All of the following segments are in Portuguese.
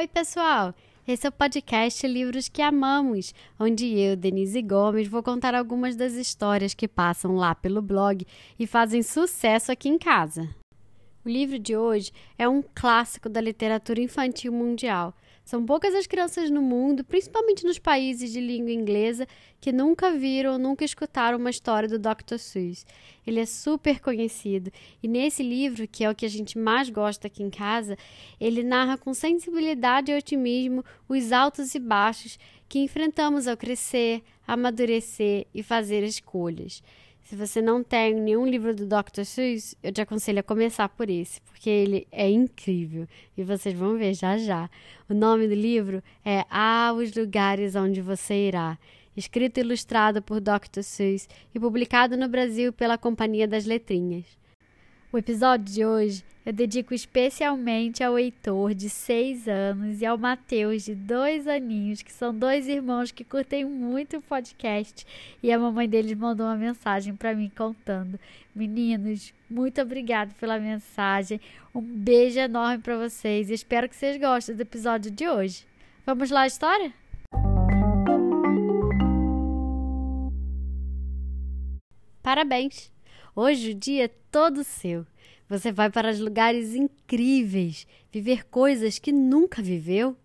Oi, pessoal! Esse é o podcast Livros que Amamos, onde eu, Denise Gomes, vou contar algumas das histórias que passam lá pelo blog e fazem sucesso aqui em casa. O livro de hoje é um clássico da literatura infantil mundial. São poucas as crianças no mundo, principalmente nos países de língua inglesa, que nunca viram ou nunca escutaram uma história do Dr. Seuss. Ele é super conhecido e nesse livro, que é o que a gente mais gosta aqui em casa, ele narra com sensibilidade e otimismo os altos e baixos que enfrentamos ao crescer, amadurecer e fazer escolhas. Se você não tem nenhum livro do Dr. Seuss, eu te aconselho a começar por esse, porque ele é incrível e vocês vão ver já já. O nome do livro é Ah, os lugares onde você irá, escrito e ilustrado por Dr. Seuss e publicado no Brasil pela Companhia das Letrinhas. O episódio de hoje eu dedico especialmente ao Heitor, de seis anos, e ao Matheus, de dois aninhos, que são dois irmãos que curtem muito o podcast. E a mamãe deles mandou uma mensagem para mim contando: Meninos, muito obrigado pela mensagem. Um beijo enorme para vocês e espero que vocês gostem do episódio de hoje. Vamos lá, a história? Parabéns! Hoje o dia é todo seu. Você vai para lugares incríveis, viver coisas que nunca viveu.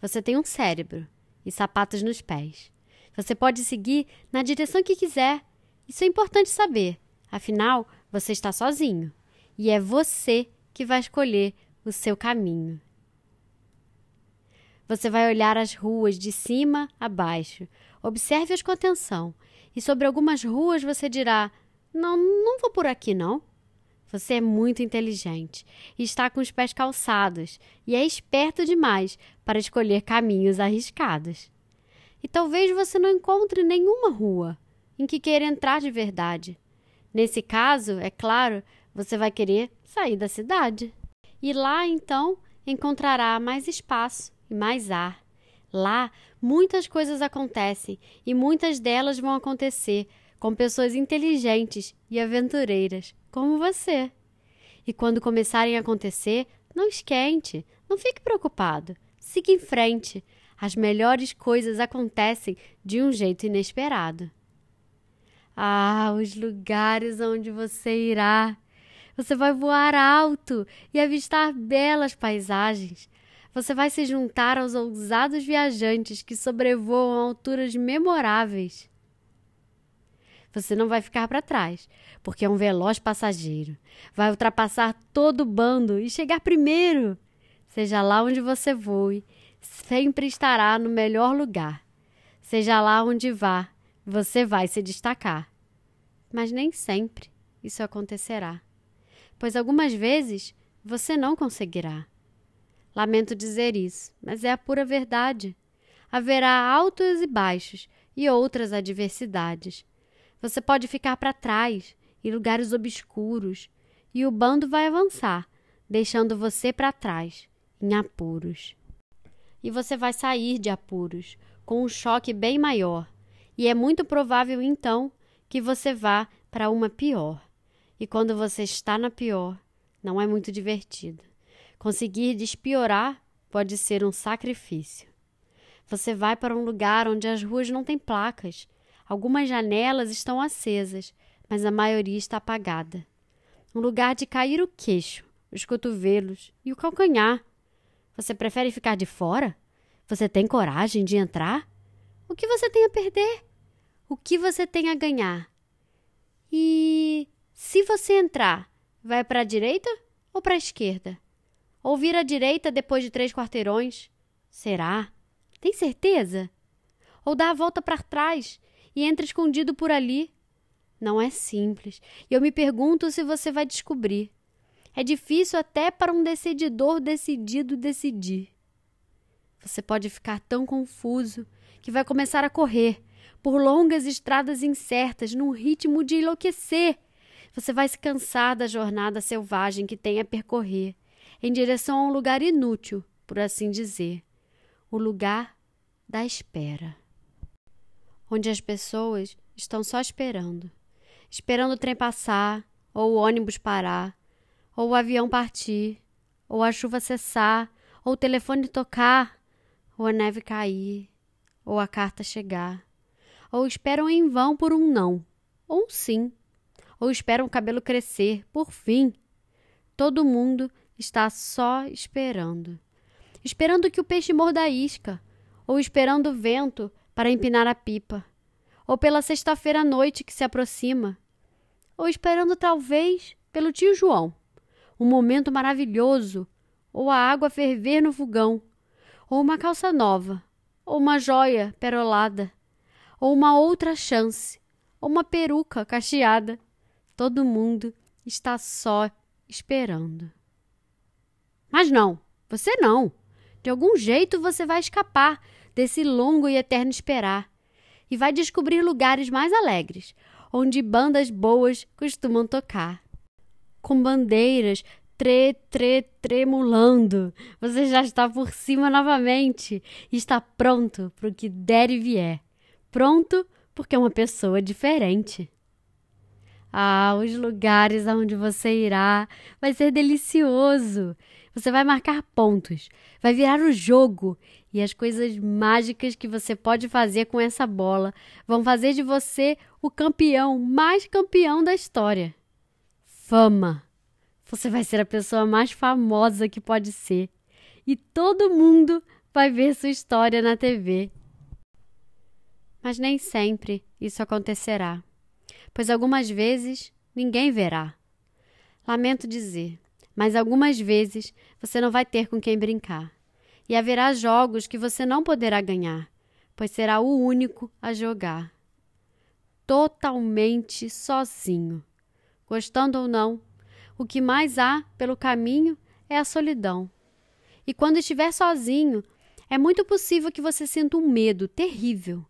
Você tem um cérebro e sapatos nos pés. Você pode seguir na direção que quiser. Isso é importante saber. Afinal, você está sozinho e é você que vai escolher o seu caminho. Você vai olhar as ruas de cima a baixo. Observe-as com atenção. E sobre algumas ruas você dirá: não, não vou por aqui, não. Você é muito inteligente e está com os pés calçados e é esperto demais para escolher caminhos arriscados. E talvez você não encontre nenhuma rua em que queira entrar de verdade. Nesse caso, é claro, você vai querer sair da cidade. E lá, então, encontrará mais espaço e mais ar. Lá, muitas coisas acontecem e muitas delas vão acontecer com pessoas inteligentes e aventureiras, como você. E quando começarem a acontecer, não esquente, não fique preocupado. Siga em frente. As melhores coisas acontecem de um jeito inesperado. Ah, os lugares onde você irá. Você vai voar alto e avistar belas paisagens. Você vai se juntar aos ousados viajantes que sobrevoam alturas memoráveis. Você não vai ficar para trás, porque é um veloz passageiro. Vai ultrapassar todo o bando e chegar primeiro. Seja lá onde você voe, sempre estará no melhor lugar. Seja lá onde vá, você vai se destacar. Mas nem sempre isso acontecerá, pois algumas vezes você não conseguirá. Lamento dizer isso, mas é a pura verdade. Haverá altos e baixos e outras adversidades você pode ficar para trás, em lugares obscuros, e o bando vai avançar, deixando você para trás, em apuros. E você vai sair de apuros, com um choque bem maior, e é muito provável então que você vá para uma pior. E quando você está na pior, não é muito divertido. Conseguir despiorar pode ser um sacrifício. Você vai para um lugar onde as ruas não têm placas, Algumas janelas estão acesas, mas a maioria está apagada. Um lugar de cair o queixo, os cotovelos e o calcanhar. Você prefere ficar de fora? Você tem coragem de entrar? O que você tem a perder? O que você tem a ganhar? E se você entrar, vai para a direita ou para a esquerda? Ou vir à direita depois de três quarteirões? Será? Tem certeza? Ou dá a volta para trás e entra escondido por ali. Não é simples, e eu me pergunto se você vai descobrir. É difícil até para um decididor decidido decidir. Você pode ficar tão confuso que vai começar a correr por longas estradas incertas num ritmo de enlouquecer. Você vai se cansar da jornada selvagem que tem a percorrer em direção a um lugar inútil, por assim dizer o lugar da espera onde as pessoas estão só esperando esperando o trem passar, ou o ônibus parar, ou o avião partir, ou a chuva cessar, ou o telefone tocar, ou a neve cair, ou a carta chegar, ou esperam em vão por um não, ou um sim, ou esperam o cabelo crescer, por fim. Todo mundo está só esperando. Esperando que o peixe morda a isca, ou esperando o vento para empinar a pipa, ou pela sexta-feira à noite que se aproxima, ou esperando talvez pelo tio João, um momento maravilhoso, ou a água ferver no fogão, ou uma calça nova, ou uma joia perolada, ou uma outra chance, ou uma peruca cacheada. Todo mundo está só esperando. Mas não, você não. De algum jeito você vai escapar desse longo e eterno esperar e vai descobrir lugares mais alegres, onde bandas boas costumam tocar. Com bandeiras tre, tre, tremulando, você já está por cima novamente e está pronto para o que der e vier. Pronto porque é uma pessoa diferente. Ah, os lugares aonde você irá vai ser delicioso. Você vai marcar pontos, vai virar o jogo e as coisas mágicas que você pode fazer com essa bola vão fazer de você o campeão mais campeão da história. Fama. Você vai ser a pessoa mais famosa que pode ser e todo mundo vai ver sua história na TV. Mas nem sempre isso acontecerá, pois algumas vezes ninguém verá. Lamento dizer, mas algumas vezes você não vai ter com quem brincar. E haverá jogos que você não poderá ganhar, pois será o único a jogar. Totalmente sozinho. Gostando ou não, o que mais há pelo caminho é a solidão. E quando estiver sozinho, é muito possível que você sinta um medo terrível.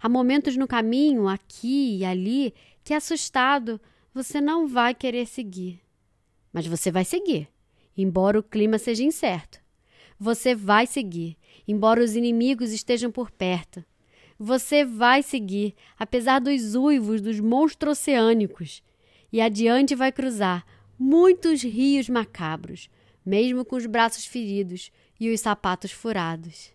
Há momentos no caminho, aqui e ali, que assustado você não vai querer seguir. Mas você vai seguir, embora o clima seja incerto. Você vai seguir, embora os inimigos estejam por perto. Você vai seguir, apesar dos uivos dos monstros oceânicos. E adiante vai cruzar muitos rios macabros, mesmo com os braços feridos e os sapatos furados.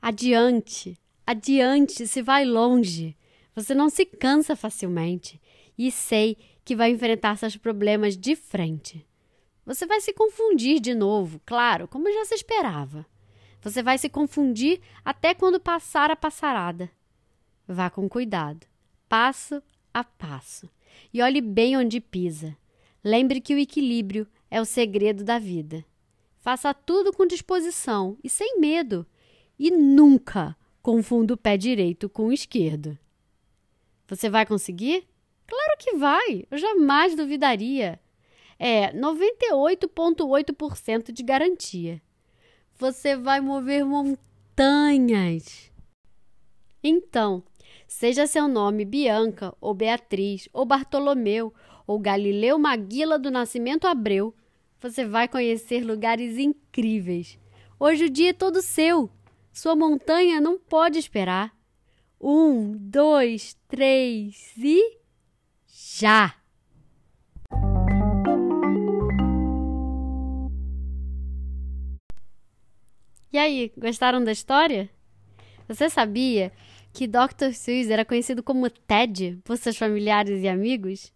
Adiante, adiante, se vai longe. Você não se cansa facilmente. E sei que vai enfrentar seus problemas de frente. Você vai se confundir de novo, claro, como já se esperava. Você vai se confundir até quando passar a passarada. Vá com cuidado, passo a passo, e olhe bem onde pisa. Lembre que o equilíbrio é o segredo da vida. Faça tudo com disposição e sem medo, e nunca confunda o pé direito com o esquerdo. Você vai conseguir? Claro que vai, eu jamais duvidaria. É 98,8% de garantia. Você vai mover montanhas. Então, seja seu nome Bianca, ou Beatriz, ou Bartolomeu, ou Galileu Maguila do Nascimento Abreu, você vai conhecer lugares incríveis. Hoje o dia é todo seu. Sua montanha não pode esperar. Um, dois, três e já! E aí, gostaram da história? Você sabia que Dr. Seuss era conhecido como Ted por seus familiares e amigos?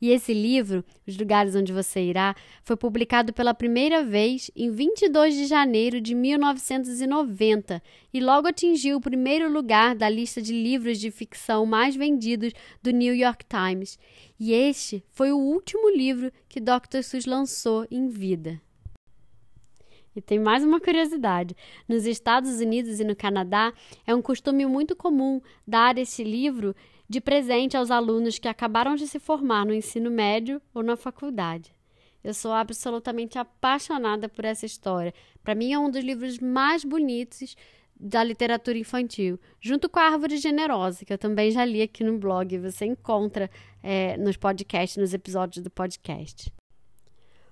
E esse livro, Os Lugares Onde Você Irá, foi publicado pela primeira vez em 22 de janeiro de 1990 e logo atingiu o primeiro lugar da lista de livros de ficção mais vendidos do New York Times. E este foi o último livro que Dr. Seuss lançou em vida. E tem mais uma curiosidade: nos Estados Unidos e no Canadá, é um costume muito comum dar esse livro de presente aos alunos que acabaram de se formar no ensino médio ou na faculdade. Eu sou absolutamente apaixonada por essa história. Para mim, é um dos livros mais bonitos da literatura infantil, junto com a Árvore Generosa, que eu também já li aqui no blog. Você encontra é, nos podcasts, nos episódios do podcast.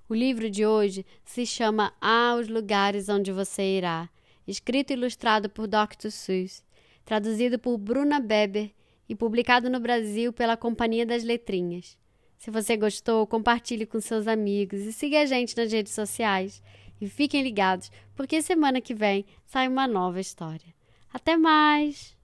O livro de hoje se chama Aos Lugares Onde Você Irá, escrito e ilustrado por Dr. Seuss, traduzido por Bruna Beber e publicado no Brasil pela Companhia das Letrinhas. Se você gostou, compartilhe com seus amigos e siga a gente nas redes sociais. E fiquem ligados, porque semana que vem sai uma nova história. Até mais!